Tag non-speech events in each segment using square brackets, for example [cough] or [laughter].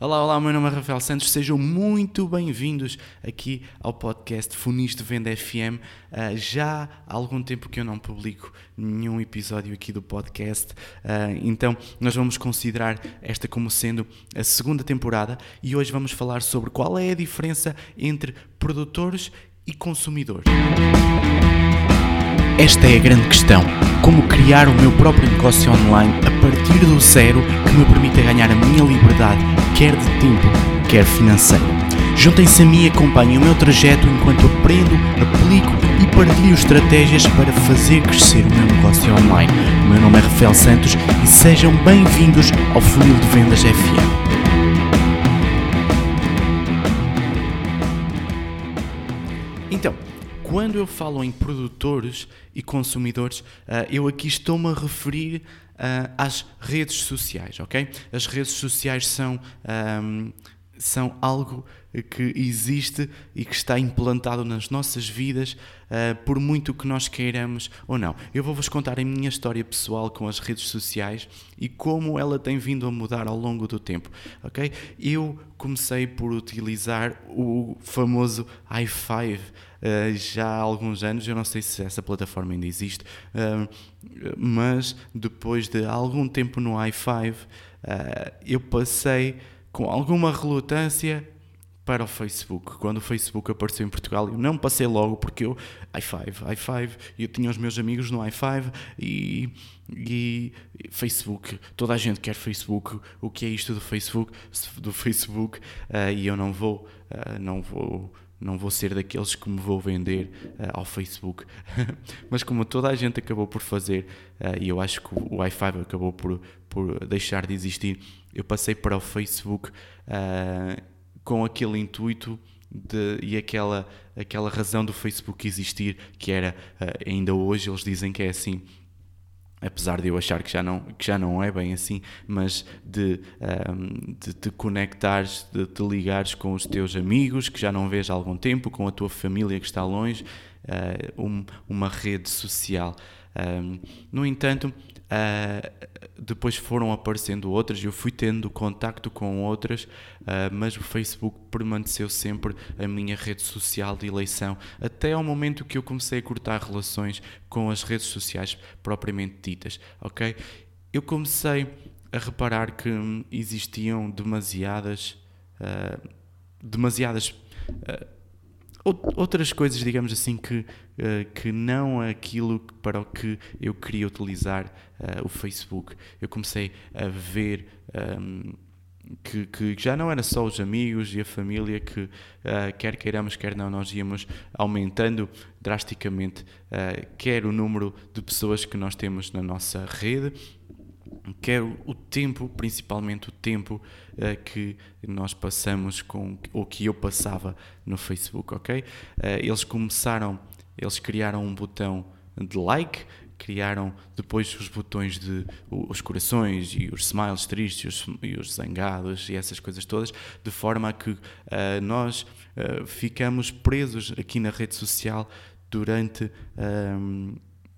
Olá, olá, meu nome é Rafael Santos, sejam muito bem-vindos aqui ao podcast Funis de Venda FM. Uh, ah, já há algum tempo que eu não publico nenhum episódio aqui do podcast, uh, então nós vamos considerar esta como sendo a segunda temporada e hoje vamos falar sobre qual é a diferença entre produtores e consumidores. Esta é a grande questão: como criar o meu próprio negócio online a partir do zero que me permita ganhar a minha liberdade quer de tempo, quer financeiro. Juntem-se a mim e acompanhem o meu trajeto enquanto aprendo, aplico e partilho estratégias para fazer crescer o meu negócio online. O meu nome é Rafael Santos e sejam bem-vindos ao Funil de Vendas FM. Então, quando eu falo em produtores e consumidores, eh, eu aqui estou-me a referir uh, às redes sociais, ok? As redes sociais são, um, são algo que existe e que está implantado nas nossas vidas, uh, por muito que nós queiramos ou não. Eu vou-vos contar a minha história pessoal com as redes sociais e como ela tem vindo a mudar ao longo do tempo, ok? Eu comecei por utilizar o famoso i5 uh, já há alguns anos, eu não sei se essa plataforma ainda existe, uh, mas depois de algum tempo no i5, uh, eu passei com alguma relutância para o Facebook. Quando o Facebook apareceu em Portugal, eu não passei logo porque eu i5, i5, eu tinha os meus amigos no i5 e, e Facebook, toda a gente quer Facebook. O que é isto do Facebook? Do Facebook uh, e eu não vou, uh, não vou não vou ser daqueles que me vou vender uh, ao Facebook. [laughs] Mas como toda a gente acabou por fazer, uh, e eu acho que o i5 acabou por, por deixar de existir, eu passei para o Facebook uh, com aquele intuito de, e aquela, aquela razão do Facebook existir, que era, ainda hoje eles dizem que é assim, apesar de eu achar que já não, que já não é bem assim, mas de, um, de te conectares, de te ligares com os teus amigos que já não vês há algum tempo, com a tua família que está longe, uh, um, uma rede social. Um, no entanto, Uh, depois foram aparecendo outras, eu fui tendo contacto com outras, uh, mas o Facebook permaneceu sempre a minha rede social de eleição, até ao momento que eu comecei a cortar relações com as redes sociais propriamente ditas, ok? Eu comecei a reparar que existiam demasiadas, uh, demasiadas outras coisas, digamos assim, que, uh, que não aquilo para o que eu queria utilizar uh, o Facebook. Eu comecei a ver um, ehm, que, que, já não era só os amigos e a família que, uh, quer queiramos, quer não, nós íamos aumentando drasticamente, quer o número de pessoas que nós temos na nossa rede, quero o tempo, principalmente o tempo uh, que nós passamos com, ou que eu passava no Facebook, ok? Uh, eles começaram, eles criaram um botão de like, criaram depois os botões de os corações e os smiles tristes e os, e os zangados e essas coisas todas, de forma a que uh, nós ficamos presos aqui na rede social durante,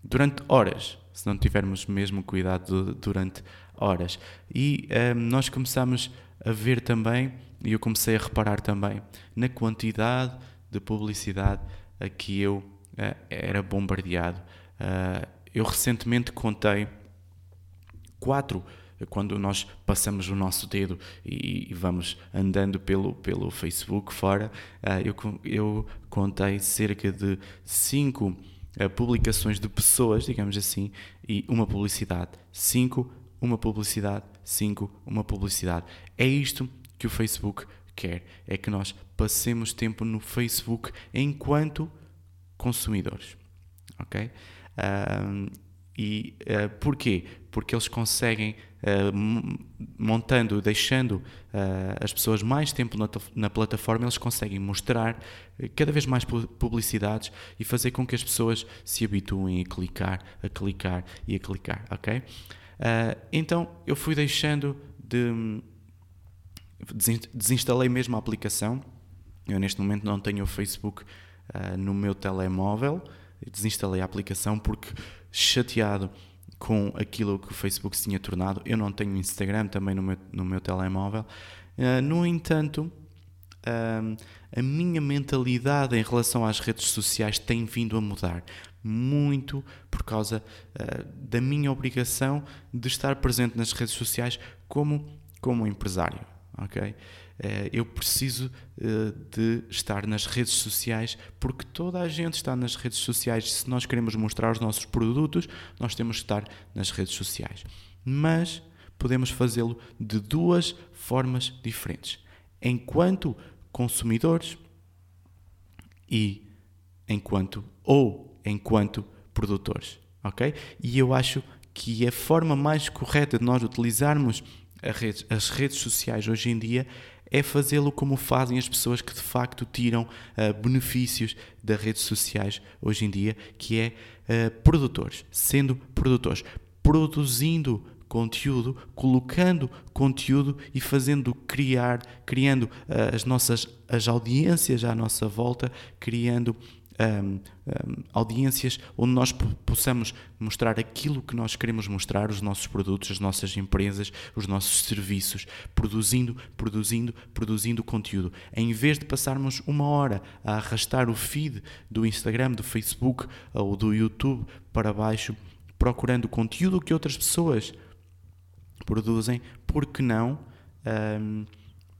durante horas, se não tivermos mesmo cuidado durante horas. E um, ehm, nós começamos a ver também, e eu comecei a reparar também, na quantidade de publicidade a que eu uh, era bombardeado. Uh, eu recentemente contei quatro quando nós passamos o nosso dedo e, vamos andando pelo, pelo Facebook fora, eu, eu contei cerca de cinco publicações de pessoas, digamos assim, e uma publicidade. Cinco, uma publicidade. Cinco, uma publicidade. É isto que o Facebook quer. É que nós passemos tempo no Facebook enquanto consumidores. Ok? E uh, porquê? Porque eles conseguem, uh, montando, deixando uh, as pessoas mais tempo na, na, plataforma, eles conseguem mostrar cada vez mais publicidades e fazer com que as pessoas se habituem a clicar, a clicar e a clicar, ok? então eu fui deixando de. Desinstalei mesmo a aplicação. Eu neste momento não tenho o Facebook no meu telemóvel. Desinstalei a aplicação porque chateado com aquilo que o Facebook se tinha tornado. Eu não tenho Instagram também no meu, no meu telemóvel, Uh, no entanto, a minha mentalidade em relação às redes sociais tem vindo a mudar muito por causa uh, da minha obrigação de estar presente nas redes sociais como, como empresário. ok? Uh, eu preciso uh, de estar nas redes sociais porque toda a gente está nas redes sociais. Se nós queremos mostrar os nossos produtos, nós temos que estar nas redes sociais. Mas podemos fazê-lo de duas formas diferentes. Enquanto consumidores e enquanto ou enquanto produtores, ok? E eu acho que a forma mais correta de nós utilizarmos as redes sociais hoje em dia é fazê-lo como fazem as pessoas que de facto tiram uh, benefícios das redes sociais hoje em dia, que é uh, produtores, sendo produtores, produzindo conteúdo, colocando conteúdo e fazendo criar, criando uh, as nossas as audiências à nossa volta, criando um, um, audiências onde nós possamos mostrar aquilo que nós queremos mostrar, os nossos produtos, as nossas empresas, os nossos serviços, produzindo, produzindo, produzindo conteúdo. Em vez de passarmos uma hora a arrastar o feed do Instagram, do Facebook ou do YouTube para baixo, procurando conteúdo que outras pessoas produzem, por que não? Um,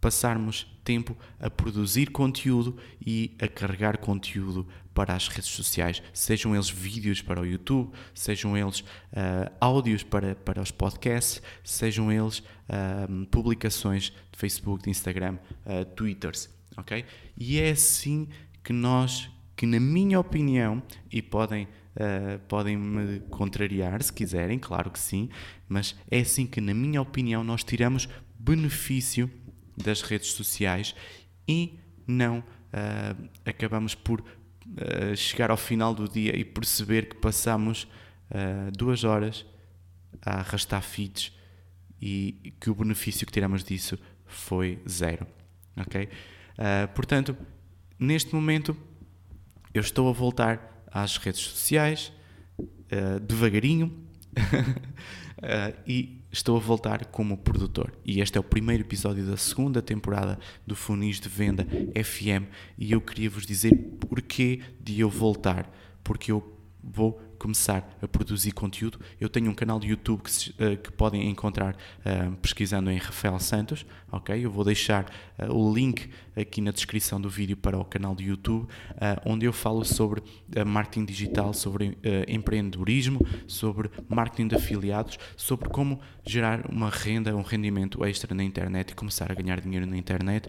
passarmos tempo a produzir conteúdo e a carregar conteúdo para as redes sociais, sejam eles vídeos para o YouTube, sejam eles uh, áudios para, para os podcasts, sejam eles uh, publicações de Facebook, de Instagram, uh, Twitters, ok? E é assim que nós, que na minha opinião, e podem Uh, podem me contrariar se quiserem, claro que sim, mas é assim que, na minha opinião, nós tiramos benefício das redes sociais e não uh, acabamos por uh, chegar ao final do dia e perceber que passamos uh, duas horas a arrastar feeds e que o benefício que tiramos disso foi zero. Ok? portanto, neste momento eu estou a voltar às redes sociais devagarinho [laughs] e estou a voltar como produtor. E este é o primeiro episódio da segunda temporada do Funis de Venda FM e eu queria vos dizer porquê de eu voltar. Porque eu vou começar a produzir conteúdo. Eu tenho um canal de YouTube que, se, uh, que podem encontrar uh, pesquisando em Rafael Santos, ok? Eu vou deixar uh, o link aqui na descrição do vídeo para o canal de YouTube, onde eu falo sobre marketing digital, sobre empreendedorismo, sobre marketing de afiliados, sobre como gerar uma renda, um rendimento extra na internet e começar a ganhar dinheiro na internet.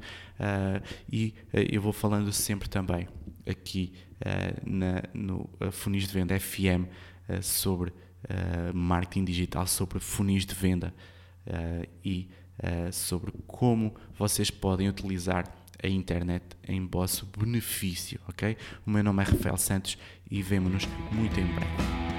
e eu vou falando sempre também aqui uh, na, no uh, Funis de Venda FM uh, sobre marketing digital, sobre funis de venda e sobre como vocês podem utilizar a internet em vosso benefício, ok? O meu nome é Rafael Santos e vemo-nos muito em breve.